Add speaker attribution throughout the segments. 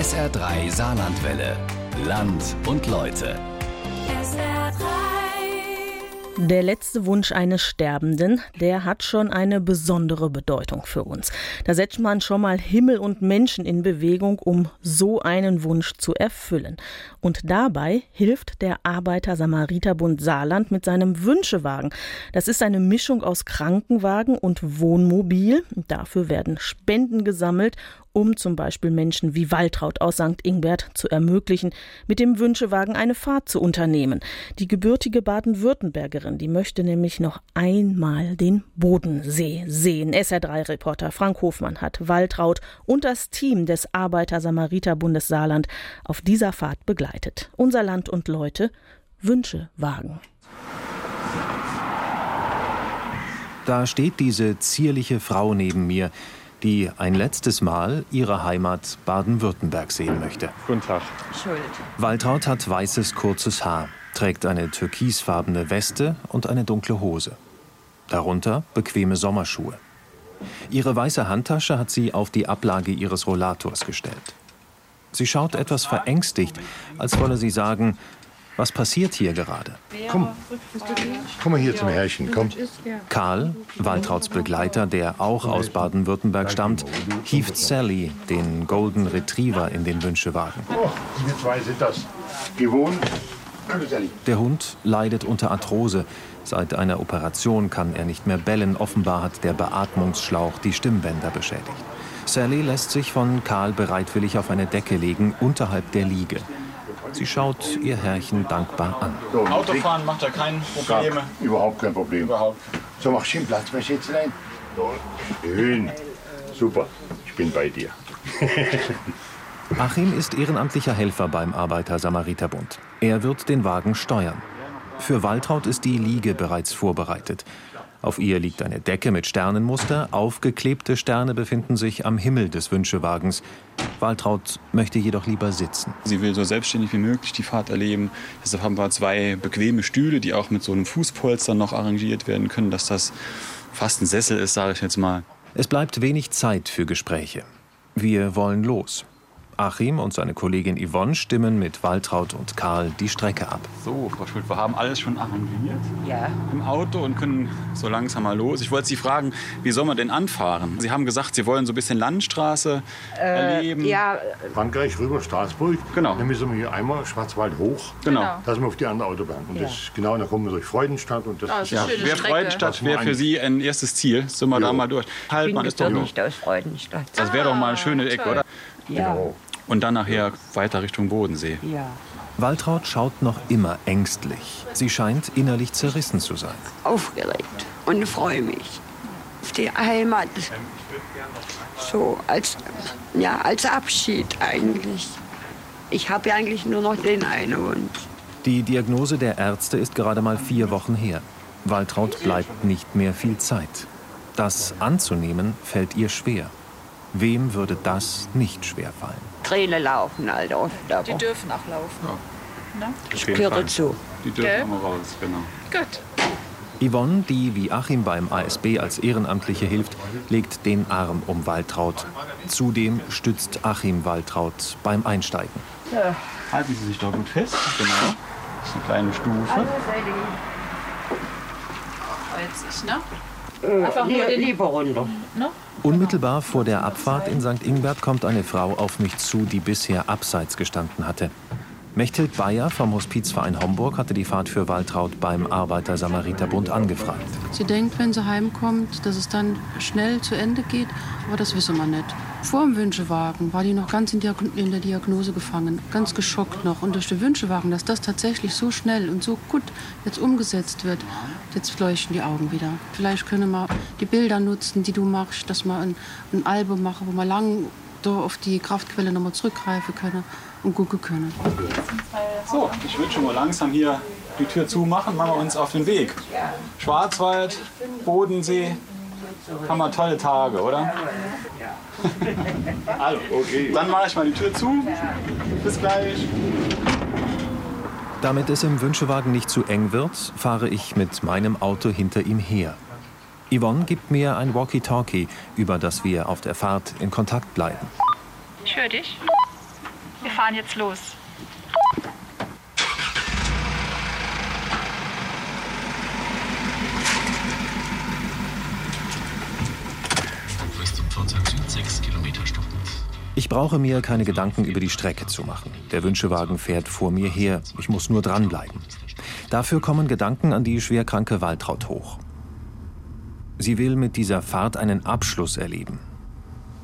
Speaker 1: SR3 Saarlandwelle. Land und Leute.
Speaker 2: Der letzte Wunsch eines Sterbenden, der hat schon eine besondere Bedeutung für uns. Da setzt man schon mal Himmel und Menschen in Bewegung, um so einen Wunsch zu erfüllen. Und dabei hilft der Arbeiter-Samariter-Bund Saarland mit seinem Wünschewagen. Das ist eine Mischung aus Krankenwagen und Wohnmobil. Dafür werden Spenden gesammelt um zum Beispiel Menschen wie Waltraud aus St. Ingbert zu ermöglichen, mit dem Wünschewagen eine Fahrt zu unternehmen. Die gebürtige Baden-Württembergerin, die möchte nämlich noch einmal den Bodensee sehen. SR3-Reporter Frank Hofmann hat Waltraud und das Team des Arbeiter-Samariter-Bundes Saarland auf dieser Fahrt begleitet. Unser Land und Leute Wünschewagen.
Speaker 3: Da steht diese zierliche Frau neben mir die ein letztes Mal ihre Heimat Baden-Württemberg sehen möchte.
Speaker 4: Guten Tag.
Speaker 5: Schuld.
Speaker 3: Waltraud hat weißes, kurzes Haar, trägt eine türkisfarbene Weste und eine dunkle Hose. Darunter bequeme Sommerschuhe. Ihre weiße Handtasche hat sie auf die Ablage ihres Rollators gestellt. Sie schaut etwas verängstigt, als wolle sie sagen, was passiert hier gerade?
Speaker 6: Komm, komm mal hier zum Herrchen, komm.
Speaker 3: Karl, Waltrauds Begleiter, der auch aus Baden-Württemberg stammt, hieft Sally, den Golden Retriever, in den Wünschewagen.
Speaker 6: Oh, wir zwei sind das gewohnt.
Speaker 3: Der Hund leidet unter Arthrose. Seit einer Operation kann er nicht mehr bellen. Offenbar hat der Beatmungsschlauch die Stimmbänder beschädigt. Sally lässt sich von Karl bereitwillig auf eine Decke legen, unterhalb der Liege. Sie schaut ihr Herrchen dankbar an.
Speaker 4: So, Autofahren macht da keine Probleme.
Speaker 6: Überhaupt kein Problem.
Speaker 4: Überhaupt.
Speaker 6: So, mach schön Platz, mein Schätzlein. So, schön. Super, ich bin bei dir.
Speaker 3: Achim ist ehrenamtlicher Helfer beim Arbeiter-Samariter-Bund. Er wird den Wagen steuern. Für Waltraud ist die Liege bereits vorbereitet. Auf ihr liegt eine Decke mit Sternenmuster. Aufgeklebte Sterne befinden sich am Himmel des Wünschewagens. Waltraud möchte jedoch lieber sitzen.
Speaker 4: Sie will so selbstständig wie möglich die Fahrt erleben. Deshalb haben wir zwei bequeme Stühle, die auch mit so einem Fußpolster noch arrangiert werden können, dass das fast ein Sessel ist, sage ich jetzt mal.
Speaker 3: Es bleibt wenig Zeit für Gespräche. Wir wollen los. Achim und seine Kollegin Yvonne stimmen mit Waltraud und Karl die Strecke ab.
Speaker 4: So, Frau Schuld, wir haben alles schon arrangiert
Speaker 5: Ja.
Speaker 4: im Auto und können so langsam mal los. Ich wollte Sie fragen, wie soll man denn anfahren? Sie haben gesagt, Sie wollen so ein bisschen Landstraße erleben.
Speaker 5: Ja,
Speaker 6: Frankreich rüber, Straßburg.
Speaker 4: Genau.
Speaker 6: Dann müssen wir hier einmal Schwarzwald hoch.
Speaker 4: Genau.
Speaker 6: Da sind wir auf die andere Autobahn. Und das, genau, dann kommen wir durch Freudenstadt. Und das ist
Speaker 4: Ja,
Speaker 7: Schöne
Speaker 4: wäre. Freudenstadt
Speaker 6: Das
Speaker 4: wäre für Sie ein erstes Ziel. Sind wir da
Speaker 6: Ja.
Speaker 4: mal durch. Halt, man ist doch
Speaker 5: gebürtig aus Freudenstadt.
Speaker 4: Das wäre doch mal eine schöne Ecke, oder?
Speaker 5: Ja,
Speaker 4: Und dann nachher weiter Richtung Bodensee.
Speaker 5: ja.
Speaker 3: Waltraud schaut noch immer ängstlich. Sie scheint innerlich zerrissen zu sein.
Speaker 5: Aufgeregt und freue mich auf die Heimat. So als, ja, als Abschied eigentlich. Ich habe ja eigentlich nur noch den einen Wunsch.
Speaker 3: Die Diagnose der Ärzte ist gerade mal vier Wochen her. Waltraud bleibt nicht mehr viel Zeit. Das anzunehmen fällt ihr schwer. Wem würde das nicht schwerfallen?
Speaker 5: Tränen laufen halt oft,
Speaker 7: Die dürfen auch laufen.
Speaker 5: ich gehöre zu.
Speaker 4: Die
Speaker 7: Gell?
Speaker 4: dürfen immer raus, genau.
Speaker 7: Gut.
Speaker 3: Yvonne, die wie Achim beim ASB als Ehrenamtliche hilft, legt den Arm um Waltraud. Zudem stützt Achim Waltraud beim Einsteigen.
Speaker 4: Halten Sie sich doch gut fest. Genau. Das ist eine kleine Stufe.
Speaker 7: Jetzt ich, ne? Einfach nur
Speaker 5: Lieber, runter.
Speaker 3: Unmittelbar vor der Abfahrt in St. Ingbert kommt eine Frau auf mich zu, die bisher abseits gestanden hatte. Mechthild Bayer vom Hospizverein Homburg hatte die Fahrt für Waltraud beim Arbeiter-Samariter-Bund angefragt.
Speaker 8: Sie denkt, wenn sie heimkommt, dass es dann schnell zu Ende geht, aber das wissen wir nicht. Vor dem Wünschewagen war die noch ganz in, Diag in der Diagnose gefangen, ganz geschockt noch. Und durch den Wünschewagen, dass das tatsächlich so schnell und so gut jetzt umgesetzt wird, jetzt leuchten die Augen wieder. Vielleicht können wir die Bilder nutzen, die du machst, dass wir ein, ein Album machen, wo wir lang auf die Kraftquelle nochmal zurückgreifen können und gucken können.
Speaker 4: So, ich würde schon mal langsam hier die Tür zumachen. Machen wir uns auf den Weg. Schwarzwald, Bodensee. Haben wir tolle Tage, oder? Also, okay. Dann mache ich mal die Tür zu. Bis gleich.
Speaker 3: Damit es im Wünschewagen nicht zu eng wird, fahre ich mit meinem Auto hinter ihm her. Yvonne gibt mir ein Walkie-Talkie, über das wir auf der Fahrt in Kontakt bleiben.
Speaker 7: Ich höre dich. Wir fahren jetzt los.
Speaker 3: Ich brauche mir keine Gedanken über die Strecke zu machen. Der Wünschewagen fährt vor mir her. Ich muss nur dranbleiben. Dafür kommen Gedanken an die schwerkranke Waltraud hoch. Sie will mit dieser Fahrt einen Abschluss erleben.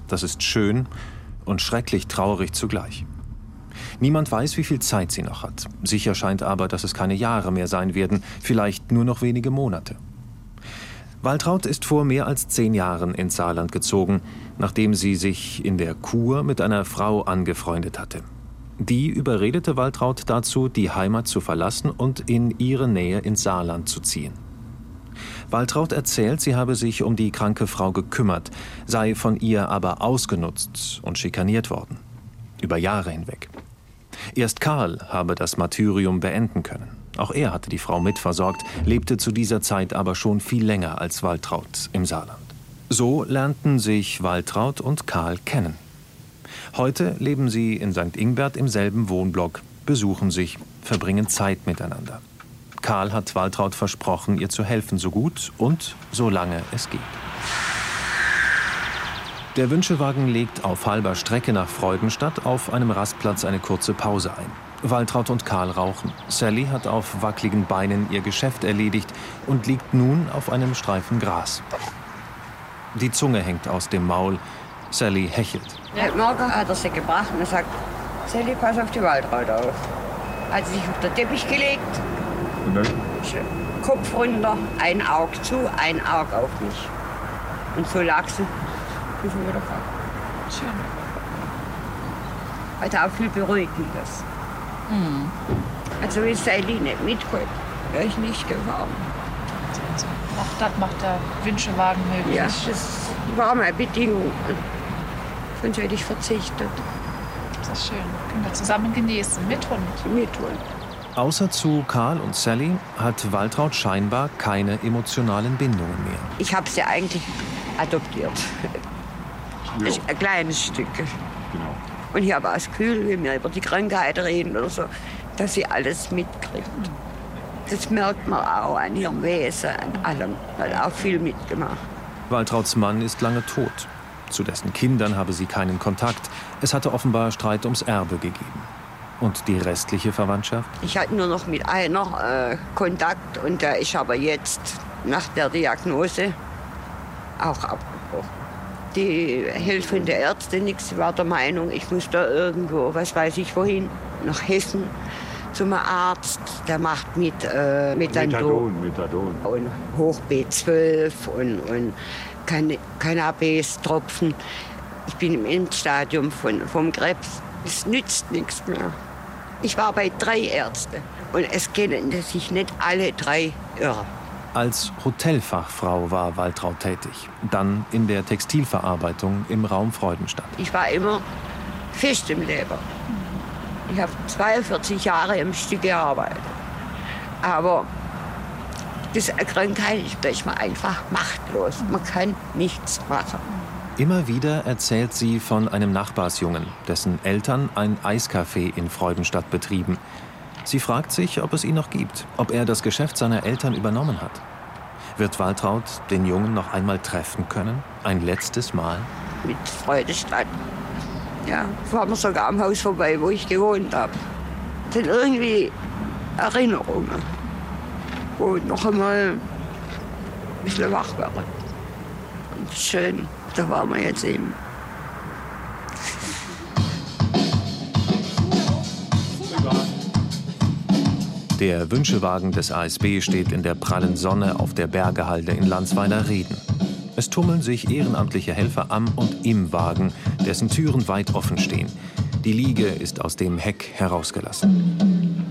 Speaker 3: Das ist schön und schrecklich traurig zugleich. Niemand weiß, wie viel Zeit sie noch hat. Sicher scheint aber, dass es keine Jahre mehr sein werden, vielleicht nur noch wenige Monate. Waltraud ist vor mehr als zehn Jahren ins Saarland gezogen, nachdem sie sich in der Kur mit einer Frau angefreundet hatte. Die überredete Waltraud dazu, die Heimat zu verlassen und in ihre Nähe ins Saarland zu ziehen. Waltraud erzählt, sie habe sich um die kranke Frau gekümmert, sei von ihr aber ausgenutzt und schikaniert worden. Über Jahre hinweg. Erst Karl habe das Martyrium beenden können. Auch er hatte die Frau mitversorgt, lebte zu dieser Zeit aber schon viel länger als Waltraud im Saarland. So lernten sich Waltraud und Karl kennen. Heute leben sie in St. Ingbert im selben Wohnblock, besuchen sich, verbringen Zeit miteinander. Karl hat Waltraud versprochen, ihr zu helfen, so gut und so lange es geht. Der Wünschewagen legt auf halber Strecke nach Freudenstadt auf einem Rastplatz eine kurze Pause ein. Waltraud und Karl rauchen. Sally hat auf wackligen Beinen ihr Geschäft erledigt und liegt nun auf einem Streifen Gras. Die Zunge hängt aus dem Maul. Sally hechelt.
Speaker 5: Heute Morgen hat er sie gebracht und er sagt, Sally, pass auf die Waldraut auf. Hat sie sich auf den Teppich gelegt,
Speaker 6: Und dann?
Speaker 5: Kopf runter, ein Auge zu, ein Auge auf mich. Und so lag sie.
Speaker 7: Schön.
Speaker 5: Hat auch viel Beruhigendes. Also ist Sally nicht mitgeholt. Wäre ich nicht gefahren.
Speaker 7: Auch das macht der Wünschewagen möglich.
Speaker 5: Ja, das war meine Bedingung. Sonst hätte ich verzichtet.
Speaker 7: Das ist schön. Können wir zusammen genießen. Mit Hund.
Speaker 5: Mit Hund.
Speaker 3: Außer zu Karl und Sally hat Waltraud scheinbar keine emotionalen Bindungen mehr.
Speaker 5: Ich habe sie eigentlich adoptiert. Ein kleines Stück. Und ich habe das Gefühl, wenn wir über die Krankheit reden oder so, dass sie alles mitkriegt. Das merkt man auch an ihrem Wesen, an allem. Hat auch viel mitgemacht.
Speaker 3: Waltrauds Mann ist lange tot. Zu dessen Kindern habe sie keinen Kontakt. Es hatte offenbar Streit ums Erbe gegeben. Und die restliche Verwandtschaft?
Speaker 5: Ich hatte nur noch mit einer äh, Kontakt und der ist aber jetzt nach der Diagnose auch abgebrochen. Die helfende Ärzte nix war der Meinung, ich muss da irgendwo, was weiß ich wohin, nach Hessen zum Arzt. Der macht mit äh, Methadon
Speaker 6: Methadon,
Speaker 5: und Hoch B12 und, und Can Cannabis-Tropfen. Ich bin im Endstadium von, vom Krebs. Es nützt nichts mehr. Ich war bei drei Ärzten und es kennen sich nicht alle drei irre.
Speaker 3: Als Hotelfachfrau war Waltraud tätig. Dann in der Textilverarbeitung im Raum Freudenstadt.
Speaker 5: Ich war immer fest im Leben. Ich habe 42 Jahre im Stück gearbeitet. Aber das Krankheit, ist man einfach machtlos. Man kann nichts machen.
Speaker 3: Immer wieder erzählt sie von einem Nachbarsjungen, dessen Eltern ein Eiscafé in Freudenstadt betrieben. Sie fragt sich, ob es ihn noch gibt, ob er das Geschäft seiner Eltern übernommen hat. Wird Waltraud den Jungen noch einmal treffen können? Ein letztes Mal?
Speaker 5: Mit Freudestadt. Ja, fahren wir sogar am Haus vorbei, wo ich gewohnt habe. Sind irgendwie Erinnerungen, wo noch einmal ein bisschen wach werde. Und schön, da waren wir jetzt eben.
Speaker 3: Der Wünschewagen des ASB steht in der prallen Sonne auf der Bergehalde in Landsweiler Reden. Es tummeln sich ehrenamtliche Helfer am und im Wagen, dessen Türen weit offen stehen. Die Liege ist aus dem Heck herausgelassen.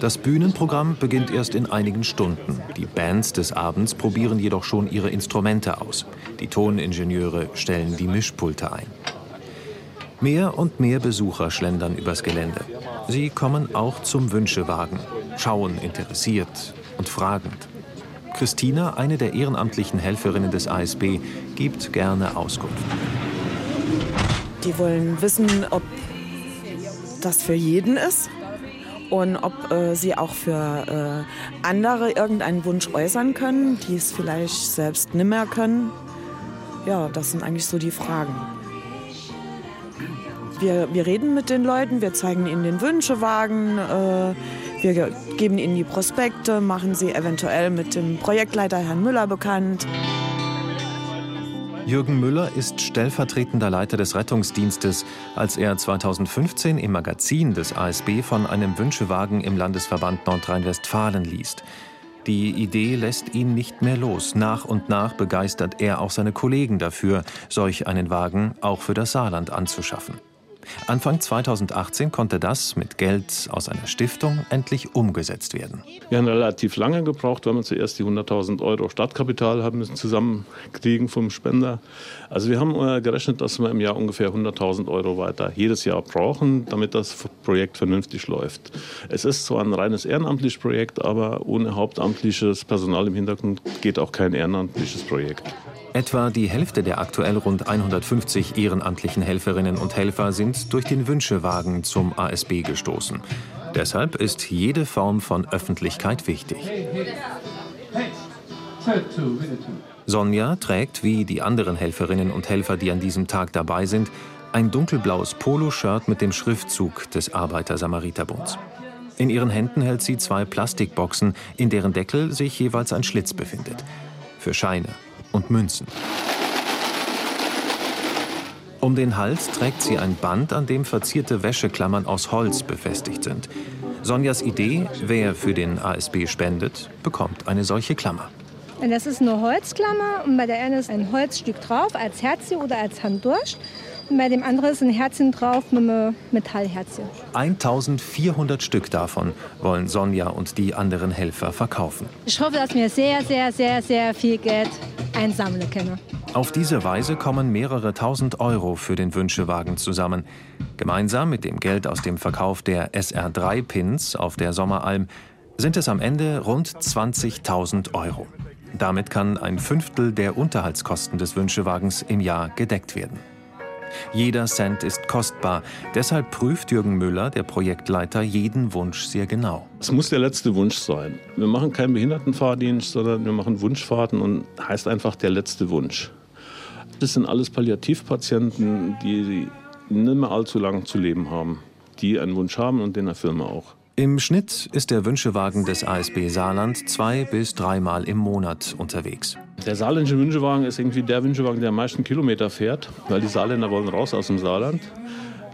Speaker 3: Das Bühnenprogramm beginnt erst in einigen Stunden. Die Bands des Abends probieren jedoch schon ihre Instrumente aus. Die Toningenieure stellen die Mischpulte ein. Mehr und mehr Besucher schlendern übers Gelände. Sie kommen auch zum Wünschewagen, schauen interessiert und fragend. Christina, eine der ehrenamtlichen Helferinnen des ASB, gibt gerne Auskunft.
Speaker 9: Die wollen wissen, ob das für jeden ist und ob äh, sie auch für äh, andere irgendeinen Wunsch äußern können, die es vielleicht selbst nicht mehr können. Ja, das sind eigentlich so die Fragen. Wir, wir reden mit den Leuten, wir zeigen ihnen den Wünschewagen, äh, wir geben ihnen die Prospekte, machen sie eventuell mit dem Projektleiter Herrn Müller bekannt.
Speaker 3: Jürgen Müller ist stellvertretender Leiter des Rettungsdienstes, als er 2015 im Magazin des ASB von einem Wünschewagen im Landesverband Nordrhein-Westfalen liest. Die Idee lässt ihn nicht mehr los. Nach und nach begeistert er auch seine Kollegen dafür, solch einen Wagen auch für das Saarland anzuschaffen. Anfang 2018 konnte das mit Geld aus einer Stiftung endlich umgesetzt werden.
Speaker 10: Wir haben relativ lange gebraucht, weil wir zuerst die 100.000 Euro Startkapital haben müssen zusammenkriegen vom Spender. Also wir haben äh, gerechnet, dass wir im Jahr ungefähr 100.000 Euro weiter jedes Jahr brauchen, damit das Projekt vernünftig läuft. Es ist zwar ein reines ehrenamtliches Projekt, aber ohne hauptamtliches Personal im Hintergrund geht auch kein ehrenamtliches Projekt.
Speaker 3: Etwa die Hälfte der aktuell rund 150 ehrenamtlichen Helferinnen und Helfer sind durch den Wünschewagen zum ASB gestoßen. Deshalb ist jede Form von Öffentlichkeit wichtig. Sonja trägt, wie die anderen Helferinnen und Helfer, die an diesem Tag dabei sind, ein dunkelblaues Poloshirt mit dem Schriftzug des Arbeiter-Samariter-Bunds. In ihren Händen hält sie zwei Plastikboxen, in deren Deckel sich jeweils ein Schlitz befindet. Für Scheine, und Münzen. Um den Hals trägt sie ein Band, an dem verzierte Wäscheklammern aus Holz befestigt sind. Sonjas Idee, wer für den ASB spendet, bekommt eine solche Klammer.
Speaker 11: Das ist eine Holzklammer und bei der einen ist ein Holzstück drauf als Herzchen oder als Handdurst. Und bei dem anderen ist ein Herzchen drauf mit einem Metallherzchen.
Speaker 3: 1400 Stück davon wollen Sonja und die anderen Helfer verkaufen.
Speaker 11: Ich hoffe, dass wir sehr, sehr, sehr, sehr viel Geld einsammeln können.
Speaker 3: Auf diese Weise kommen mehrere tausend Euro für den Wünschewagen zusammen. Gemeinsam mit dem Geld aus dem Verkauf der SR3-Pins auf der Sommeralm sind es am Ende rund 20.000 Euro. Damit kann ein Fünftel der Unterhaltskosten des Wünschewagens im Jahr gedeckt werden. Jeder Cent ist kostbar. Deshalb prüft Jürgen Müller, der Projektleiter, jeden Wunsch sehr genau.
Speaker 10: Es muss der letzte Wunsch sein. Wir machen keinen Behindertenfahrdienst, sondern wir machen Wunschfahrten und heißt einfach der letzte Wunsch. Das sind alles Palliativpatienten, die nicht mehr allzu lang zu leben haben, die einen Wunsch haben und den erfüllen wir auch.
Speaker 3: Im Schnitt ist der Wünschewagen des ASB Saarland zwei bis dreimal im Monat unterwegs.
Speaker 10: Der saarländische Wünschewagen ist irgendwie der Wünschewagen, der am meisten Kilometer fährt, weil die Saarländer wollen raus aus dem Saarland.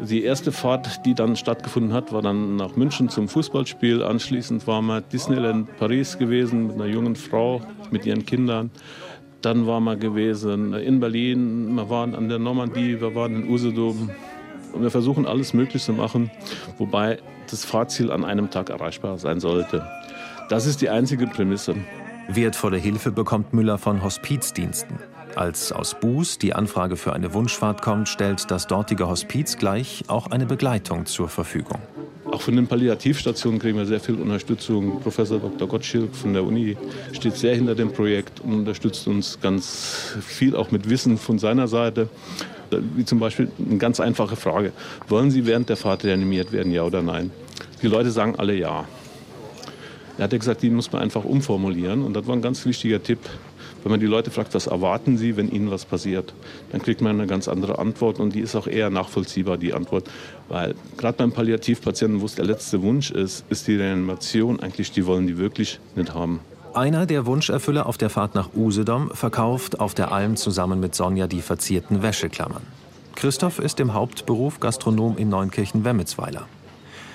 Speaker 10: Die erste Fahrt, die dann stattgefunden hat, war dann nach München zum Fußballspiel. Anschließend waren wir Disneyland Paris gewesen mit einer jungen Frau, mit ihren Kindern. Dann waren wir gewesen in Berlin, wir waren an der Normandie, wir waren in Usedom. Und wir versuchen alles möglich zu machen, wobei das Fahrziel an einem Tag erreichbar sein sollte. Das ist die einzige Prämisse.
Speaker 3: Wertvolle Hilfe bekommt Müller von Hospizdiensten. Als aus Buß die Anfrage für eine Wunschfahrt kommt, stellt das dortige Hospiz gleich auch eine Begleitung zur Verfügung.
Speaker 10: Auch von den Palliativstationen kriegen wir sehr viel Unterstützung. Professor Dr. Gottschilk von der Uni steht sehr hinter dem Projekt und unterstützt uns ganz viel, auch mit Wissen von seiner Seite. Wie zum Beispiel eine ganz einfache Frage. Wollen Sie während der Fahrt reanimiert werden, ja oder nein? Die Leute sagen alle ja. Er hat gesagt, die muss man einfach umformulieren. Und das war ein ganz wichtiger Tipp. Wenn man die Leute fragt, was erwarten sie, wenn ihnen was passiert, dann kriegt man eine ganz andere Antwort und die ist auch eher nachvollziehbar, die Antwort. Weil gerade beim Palliativpatienten, wo es der letzte Wunsch ist, ist die Reanimation eigentlich, die wollen die wirklich nicht haben.
Speaker 3: Einer der Wunscherfüller auf der Fahrt nach Usedom verkauft auf der Alm zusammen mit Sonja die verzierten Wäscheklammern. Christoph ist im Hauptberuf Gastronom in Neunkirchen-Wemmelsweiler.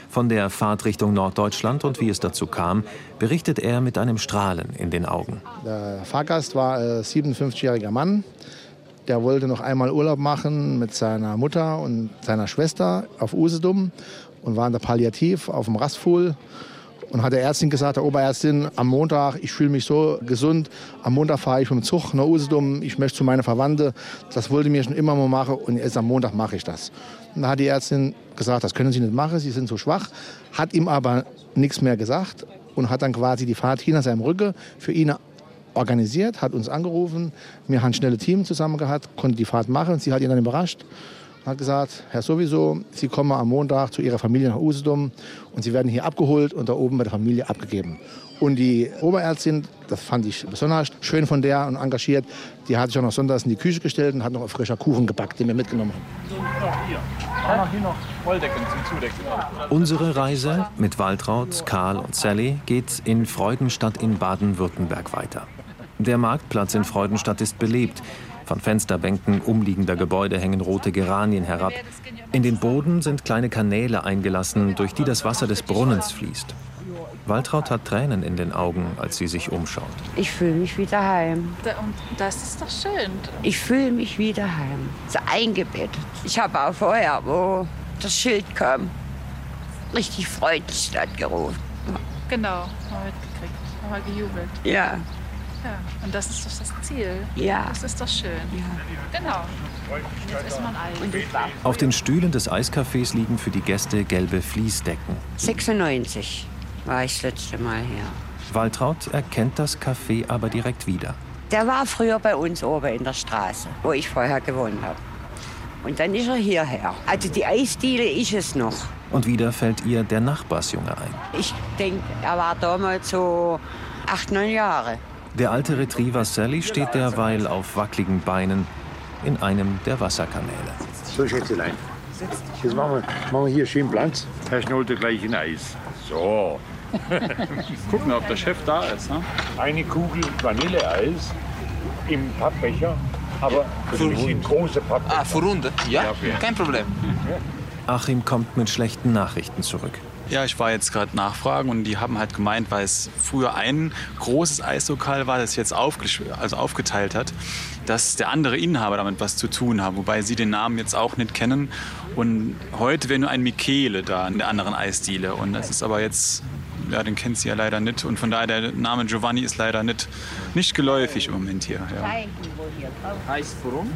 Speaker 3: Von der Fahrt Richtung Norddeutschland und wie es dazu kam, berichtet er mit einem Strahlen in den Augen.
Speaker 12: Der Fahrgast war ein 57-jähriger Mann. Der wollte noch einmal Urlaub machen mit seiner Mutter und seiner Schwester auf Usedom und war in der Palliativ auf dem Rastfuhl und hat der Ärztin gesagt, der Oberärztin, am Montag, ich fühle mich so gesund, am Montag fahre ich mit dem Zug nach Usedom, ich möchte zu meiner Verwandte, das wollte mir schon immer mal machen. Und jetzt am Montag mache ich das. Und da hat die Ärztin gesagt, das können Sie nicht machen, Sie sind so schwach, hat ihm aber nichts mehr gesagt und hat dann quasi die Fahrt hinter seinem Rücken für ihn organisiert, hat uns angerufen, wir haben ein schnelles Team zusammen gehabt, konnte die Fahrt machen, sie hat ihn dann überrascht hat gesagt, Herr sowieso, Sie kommen am Montag zu Ihrer Familie nach Usedom und Sie werden hier abgeholt und da oben bei der Familie abgegeben. Und die Oberärztin, das fand ich besonders schön von der und engagiert, die hat sich auch noch sonntags in die Küche gestellt und hat noch frischer Kuchen gebackt, den wir mitgenommen haben.
Speaker 3: Unsere Reise mit Waltraud, Karl und Sally geht in Freudenstadt in Baden-Württemberg weiter. Der Marktplatz in Freudenstadt ist belebt. Von Fensterbänken umliegender Gebäude hängen rote Geranien herab. In den Boden sind kleine Kanäle eingelassen, durch die das Wasser des Brunnens fließt. Waltraud hat Tränen in den Augen, als sie sich umschaut.
Speaker 5: Ich fühle mich wieder heim.
Speaker 7: Das ist doch schön.
Speaker 5: Ich fühle mich wieder heim. So eingebettet. Ich habe auch vorher, wo das Schild kam, richtig Freudenstadt gerufen.
Speaker 7: Genau, haben wir mitgekriegt. Haben wir gejubelt.
Speaker 5: Ja.
Speaker 7: Ja, und das ist doch das Ziel.
Speaker 5: Ja.
Speaker 7: Das ist doch schön. Ja. Genau. Jetzt ist man alt.
Speaker 5: Und
Speaker 3: Auf den Stühlen des Eiscafés liegen für die Gäste gelbe Fließdecken.
Speaker 5: 96 war ich das letzte Mal hier.
Speaker 3: Waltraud erkennt das Café aber direkt wieder.
Speaker 5: Der war früher bei uns oben in der Straße, wo ich vorher gewohnt habe. Und dann ist er hierher. Also die Eisdiele ist es noch.
Speaker 3: Und wieder fällt ihr der Nachbarsjunge ein.
Speaker 5: Ich denke, er war damals so acht, neun Jahre.
Speaker 3: Der alte Retriever Sally steht derweil auf wackligen Beinen in einem der Wasserkanäle.
Speaker 6: So, Schätzelein. Jetzt machen wir, machen wir hier schön Platz. Herr Schnolte gleich in Eis. So.
Speaker 4: Gucken, ob der Chef da ist. Ne?
Speaker 6: Eine Kugel Vanilleeis im Pappbecher, aber natürlich in große Pappbecher.
Speaker 13: Ah, für Runde? Ja,
Speaker 6: Ja, für-
Speaker 13: kein Problem.
Speaker 3: Achim kommt mit schlechten Nachrichten zurück.
Speaker 4: Ja, ich war jetzt gerade nachfragen und die haben halt gemeint, weil es früher ein großes Eislokal war, das jetzt aufgesch- also aufgeteilt hat, dass der andere Inhaber damit was zu tun hat, wobei sie den Namen jetzt auch nicht kennen. Und heute wäre nur ein Michele da in der anderen Eisdiele. Und das ist aber jetzt, ja, den kennt sie ja leider nicht. Und von daher, der Name Giovanni ist leider nicht, nicht geläufig im Moment hier. Ja.
Speaker 13: Heißt warum?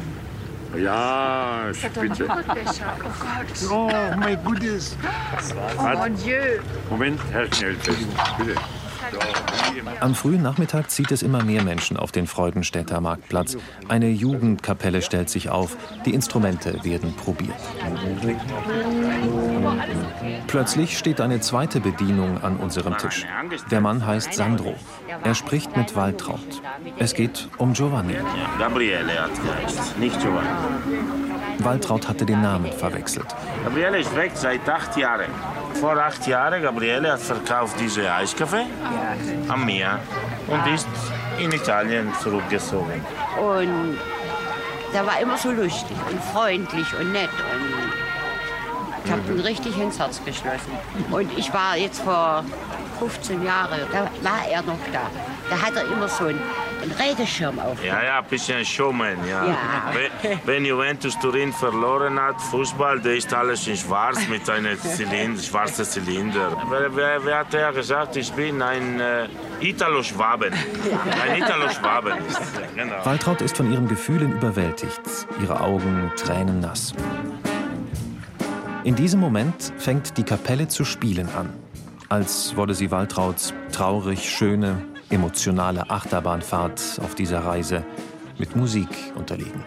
Speaker 6: Ja, spitze. Oh, mein Gutes.
Speaker 5: Oh mon Dieu.
Speaker 6: Moment, Herr Schnellfest, bitte.
Speaker 3: Am frühen Nachmittag zieht es immer mehr Menschen auf den Freudenstädter Marktplatz. Eine Jugendkapelle stellt sich auf, die Instrumente werden probiert. Plötzlich steht eine zweite Bedienung an unserem Tisch. Der Mann heißt Sandro. Er spricht mit Waltraud. Es geht um Giovanni.
Speaker 14: Gabriele hat geheißt, nicht Giovanni.
Speaker 3: Waltraud hatte den Namen verwechselt.
Speaker 14: Gabriele ist weg seit acht Jahren. Vor acht Jahren, Gabriele hat verkauft diese Eiskaffee am Meer und ist in Italien zurückgezogen.
Speaker 5: Und der war immer so lustig und freundlich und nett. Und ich habe ihn richtig ins Herz geschlossen. Und ich war jetzt vor 15 Jahren, da war er noch da. Da hat er immer so einen, einen Regenschirm auf.
Speaker 14: Ja, ja, ein bisschen Showman, ja.
Speaker 5: Ja.
Speaker 14: Wenn- Wenn Juventus Turin verloren hat, Fußball, der ist alles in schwarz mit einem Zylinder, schwarzen Zylinder. Wer, wer, wer hat ja gesagt, ich bin ein äh, Italo-Schwaben. Ein Italo-Schwaben ist genau.
Speaker 3: Waltraud ist von ihren Gefühlen überwältigt, ihre Augen tränennass. In diesem Moment fängt die Kapelle zu spielen an, als wolle sie Waltrauds traurig schöne, emotionale Achterbahnfahrt auf dieser Reise mit Musik unterlegen.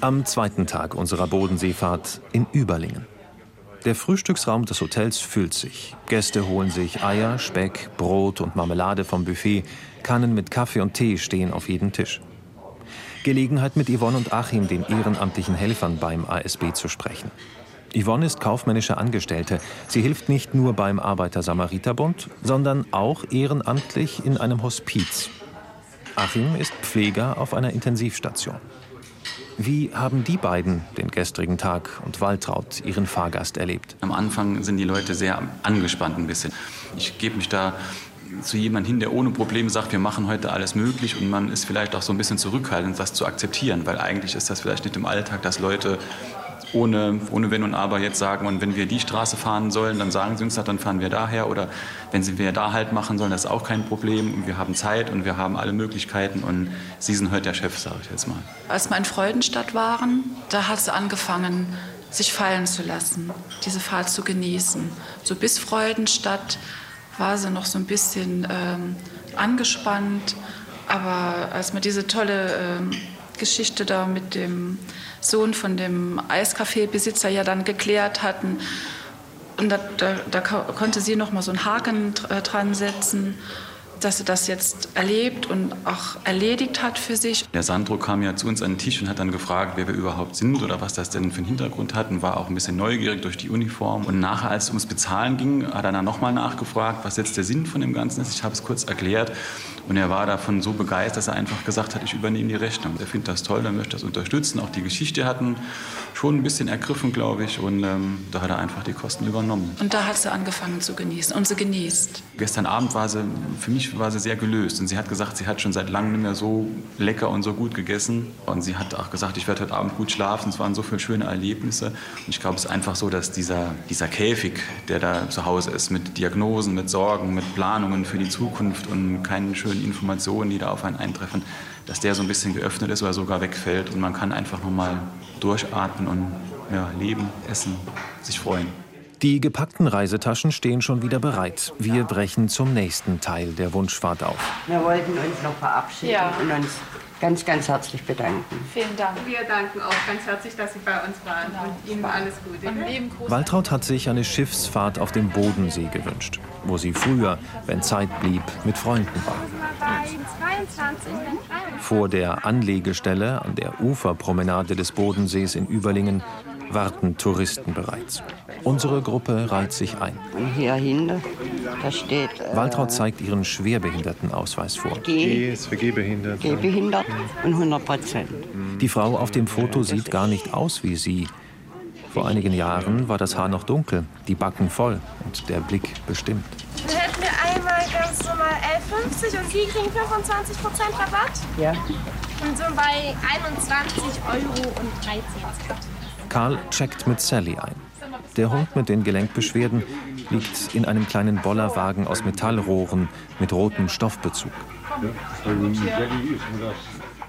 Speaker 3: Am zweiten Tag unserer Bodenseefahrt in Überlingen. Der Frühstücksraum des Hotels füllt sich. Gäste holen sich Eier, Speck, Brot und Marmelade vom Buffet. Kannen mit Kaffee und Tee stehen auf jedem Tisch. Gelegenheit mit Yvonne und Achim, den ehrenamtlichen Helfern beim ASB, zu sprechen. Yvonne ist kaufmännische Angestellte. Sie hilft nicht nur beim Arbeiter-Samariter-Bund, sondern auch ehrenamtlich in einem Hospiz. Achim ist Pfleger auf einer Intensivstation. Wie haben die beiden den gestrigen Tag und Waltraud ihren Fahrgast erlebt?
Speaker 4: Am Anfang sind die Leute sehr angespannt ein bisschen. Ich gebe mich da zu jemandem hin, der ohne Probleme sagt, wir machen heute alles möglich und man ist vielleicht auch so ein bisschen zurückhaltend, das zu akzeptieren, weil eigentlich ist das vielleicht nicht im Alltag, dass Leute ohne, ohne Wenn und Aber jetzt sagen, und wenn wir die Straße fahren sollen, dann sagen sie uns das, dann fahren wir daher oder wenn sie wir da halt machen sollen, das ist auch kein Problem und wir haben Zeit und wir haben alle Möglichkeiten und Sie sind heute der Chef, sage ich jetzt mal.
Speaker 7: Als wir in Freudenstadt waren, da hat sie angefangen, sich fallen zu lassen, diese Fahrt zu genießen. So bis Freudenstadt war sie noch so ein bisschen ähm, angespannt Aber als wir diese tolle äh, Geschichte da mit dem Sohn von dem Eiskaffeebesitzer ja dann geklärt hatten, und da, da, da konnte sie noch mal so einen Haken äh, dran setzen dass er das jetzt erlebt und auch erledigt hat für sich.
Speaker 4: Der Sandro kam ja zu uns an den Tisch und hat dann gefragt, wer wir überhaupt sind oder was das denn für einen Hintergrund hat und war auch ein bisschen neugierig durch die Uniform. Und nachher, als es ums Bezahlen ging, hat er dann nochmal nachgefragt, was jetzt der Sinn von dem Ganzen ist. Ich habe es kurz erklärt und er war davon so begeistert, dass er einfach gesagt hat, ich übernehme die Rechnung. Er findet das toll, er möchte das unterstützen. Auch die Geschichte hatten schon ein bisschen ergriffen, glaube ich. Und ähm, da hat er einfach die Kosten übernommen.
Speaker 7: Und da hat sie angefangen zu genießen und sie genießt.
Speaker 4: Gestern Abend war sie, für mich war sie sehr gelöst. Und sie hat gesagt, sie hat schon seit langem nicht mehr so lecker und so gut gegessen. Und sie hat auch gesagt, ich werde heute Abend gut schlafen. Es waren so viele schöne Erlebnisse. Und ich glaube, es ist einfach so, dass dieser, dieser Käfig, der da zu Hause ist, mit Diagnosen, mit Sorgen, mit Planungen für die Zukunft und keinen schönen Informationen, die da auf einen eintreffen, dass der so ein bisschen geöffnet ist oder sogar wegfällt und man kann einfach nochmal durchatmen und ja, leben, essen, sich freuen.
Speaker 3: Die gepackten Reisetaschen stehen schon wieder bereit. Wir brechen zum nächsten Teil der Wunschfahrt auf.
Speaker 5: Wir wollten uns noch verabschieden ja. und uns ganz, ganz herzlich bedanken.
Speaker 7: Vielen Dank.
Speaker 15: Wir danken auch ganz herzlich, dass Sie bei uns waren genau. und Ihnen alles Gute.
Speaker 3: Waltraud hat sich eine Schiffsfahrt auf dem Bodensee gewünscht, wo sie früher, wenn Zeit blieb, mit Freunden war. Vor der Anlegestelle an der Uferpromenade des Bodensees in Überlingen warten Touristen bereits. Unsere Gruppe reiht sich ein.
Speaker 5: Und hier hinten, da steht. Äh,
Speaker 3: Waltraud zeigt ihren Schwerbehindertenausweis vor.
Speaker 5: G, ist für Gehbehindert. Gehbehindert und 100 Prozent.
Speaker 3: Die Frau auf dem Foto sieht gar nicht aus wie sie. Vor einigen Jahren war das Haar noch dunkel, die Backen voll und der Blick bestimmt.
Speaker 16: Dann hätten wir einmal ganz normal 11,50 und Sie kriegen 25 Prozent Rabatt.
Speaker 5: Ja.
Speaker 16: Und so bei 21 Euro und 13 Cent.
Speaker 3: Karl checkt mit Sally ein. Der Hund mit den Gelenkbeschwerden liegt in einem kleinen Bollerwagen aus Metallrohren mit rotem Stoffbezug.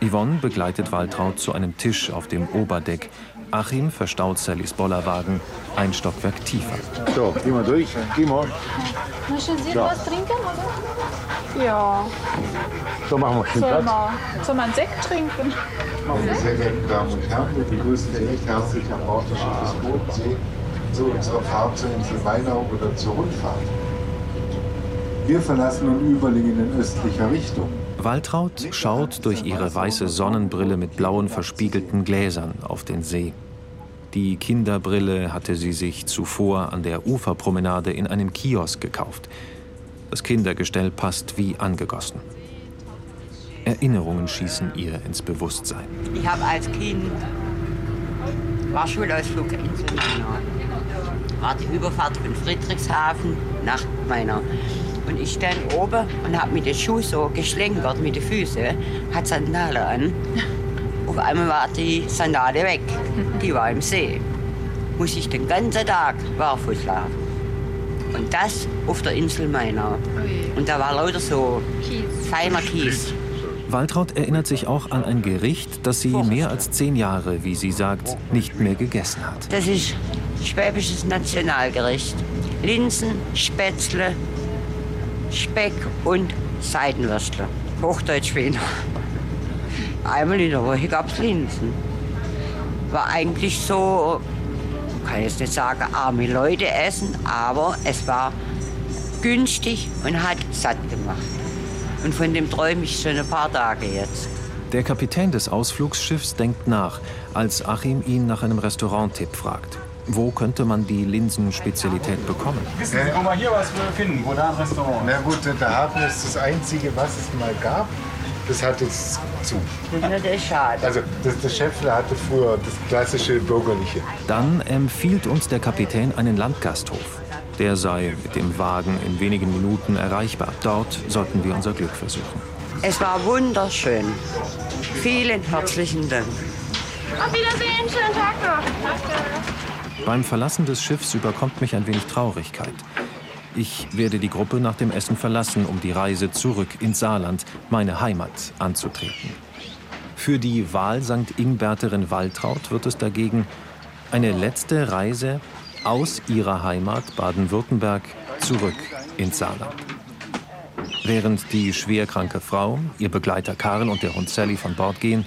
Speaker 3: Yvonne begleitet Waltraud zu einem Tisch auf dem Oberdeck. Achim verstaut Sallys Bollerwagen ein Stockwerk tiefer.
Speaker 6: So, geh mal durch. Geh mal.
Speaker 16: Möchten Sie ja. was trinken, oder?
Speaker 7: Ja.
Speaker 6: So machen wir schön
Speaker 7: Soll man, soll man Sekt trinken?
Speaker 17: Meine sehr geehrten Damen und Herren, wir begrüßen Sie recht herzlich am Bord des Schiffes Bodensee zu unserer Fahrt zur Insel Weinau oder zur Rundfahrt. Wir verlassen nun Überlingen in östlicher Richtung.
Speaker 3: Waltraud schaut durch ihre weiße Sonnenbrille mit blauen verspiegelten Gläsern auf den See. Die Kinderbrille hatte sie sich zuvor an der Uferpromenade in einem Kiosk gekauft. Das Kindergestell passt wie angegossen. Erinnerungen schießen ihr ins Bewusstsein.
Speaker 5: Ich habe als Kind war Schulausflug in Sonnenau. War die Überfahrt von Friedrichshafen nach meiner. Und ich stand oben und habe mit den Schuhen so geschlenkert, mit den Füßen, hat Sandale an. Auf einmal war die Sandale weg. Die war im See. Muss ich den ganzen Tag barfuß laufen. Und das auf der Insel Mainau. Und da war lauter so feiner Kies.
Speaker 3: Waltraud erinnert sich auch an ein Gericht, das sie mehr als zehn Jahre, wie sie sagt, nicht mehr gegessen hat.
Speaker 5: Das ist schwäbisches Nationalgericht. Linsen, Spätzle, Speck und Seidenwürstle. Hochdeutsch Wiener. Einmal in der Woche gab es Linsen. War eigentlich so, kann ich jetzt nicht sagen, arme Leute essen, aber es war günstig und hat satt gemacht. Und von dem träume ich schon ein paar Tage jetzt.
Speaker 3: Der Kapitän des Ausflugsschiffs denkt nach, als Achim ihn nach einem Restauranttipp fragt. Wo könnte man die Linsenspezialität bekommen?
Speaker 18: Wissen Sie, wo wir hier was finden? Wo da ein Restaurant?
Speaker 17: Na gut, der Hafen ist das Einzige, was es mal gab. Das hat jetzt zu.
Speaker 5: Das ist schade.
Speaker 17: Also das, der Schäffler hatte früher das klassische bürgerliche.
Speaker 3: Dann empfiehlt uns der Kapitän einen Landgasthof. Der sei mit dem Wagen in wenigen Minuten erreichbar. Dort sollten wir unser Glück versuchen.
Speaker 5: Es war wunderschön. Vielen herzlichen Dank.
Speaker 16: Auf Wiedersehen, schönen Tag noch. Danke.
Speaker 3: Beim Verlassen des Schiffs überkommt mich ein wenig Traurigkeit. Ich werde die Gruppe nach dem Essen verlassen, um die Reise zurück ins Saarland, meine Heimat, anzutreten. Für die Wahl St. Ingberterin Waltraud wird es dagegen eine letzte Reise aus ihrer Heimat Baden-Württemberg zurück ins Saarland. Während die schwerkranke Frau, ihr Begleiter Karl und der Hund Sally von Bord gehen,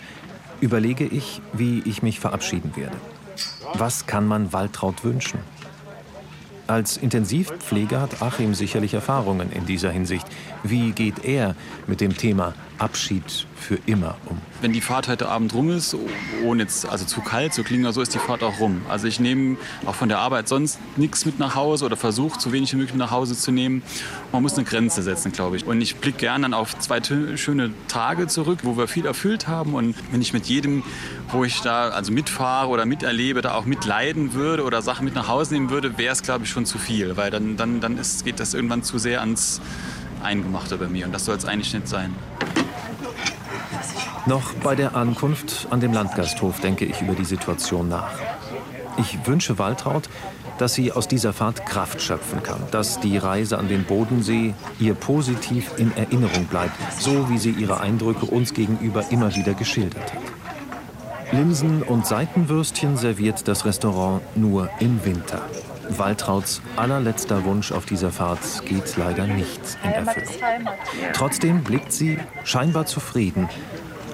Speaker 3: überlege ich, wie ich mich verabschieden werde. Was kann man Waltraud wünschen? Als Intensivpfleger hat Achim sicherlich Erfahrungen in dieser Hinsicht. Wie geht er mit dem Thema Abschied für immer um?
Speaker 4: Wenn die Fahrt heute Abend rum ist, ohne jetzt also zu kalt zu klingen, so ist die Fahrt auch rum. Also ich nehme auch von der Arbeit sonst nichts mit nach Hause oder versuche so wenig wie möglich nach Hause zu nehmen. Man muss eine Grenze setzen, glaube ich. Und ich blicke gerne dann auf zwei schöne Tage zurück, wo wir viel erfüllt haben. Und wenn ich mit jedem, wo ich da also mitfahre oder miterlebe, da auch mitleiden würde oder Sachen mit nach Hause nehmen würde, wäre es, glaube ich, schon zu viel. Weil dann, dann, dann ist, geht das irgendwann zu sehr ans Eingemachte bei mir. Und das soll es eigentlich nicht sein.
Speaker 3: Noch bei der Ankunft an dem Landgasthof denke ich über die Situation nach. Ich wünsche Waltraud, dass sie aus dieser Fahrt Kraft schöpfen kann, dass die Reise an den Bodensee ihr positiv in Erinnerung bleibt, so wie sie ihre Eindrücke uns gegenüber immer wieder geschildert hat. Linsen und Seitenwürstchen serviert das Restaurant nur im Winter. Waltrauds allerletzter Wunsch auf dieser Fahrt geht leider nicht in Erfüllung. Trotzdem blickt sie, scheinbar zufrieden,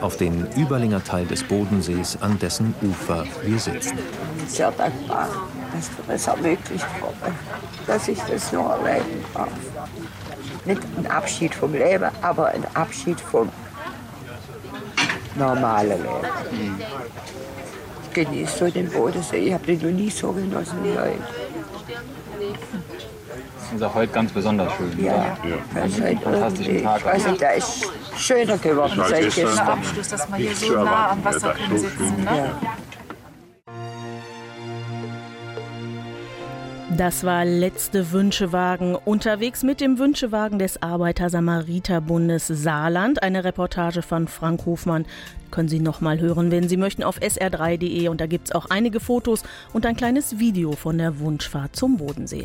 Speaker 3: auf den Überlinger Teil des Bodensees, an dessen Ufer wir sitzen.
Speaker 5: Sehr dankbar, dass wir das ermöglicht haben, dass ich das noch erleben darf. Nicht ein Abschied vom Leben, aber ein Abschied vom normalen Leben. Ich genieße so den Bodensee. Ich habe den noch nie so genossen wie heute.
Speaker 4: Das ist auch heute ganz besonders schön.
Speaker 5: Ja, ja. Das ist halt irgendwie, ich weiß nicht, da ist schöner geworden seit gestern.
Speaker 7: Abschluss, dass wir hier so nah am Wasser können sitzen. Ne?
Speaker 2: Das war letzte Wünschewagen unterwegs mit dem Wünschewagen des Arbeiter-Samariter-Bundes Saarland. Eine Reportage von Frank Hofmann können Sie noch mal hören, wenn Sie möchten, auf sr3.de. Und da gibt es auch einige Fotos und ein kleines Video von der Wunschfahrt zum Bodensee.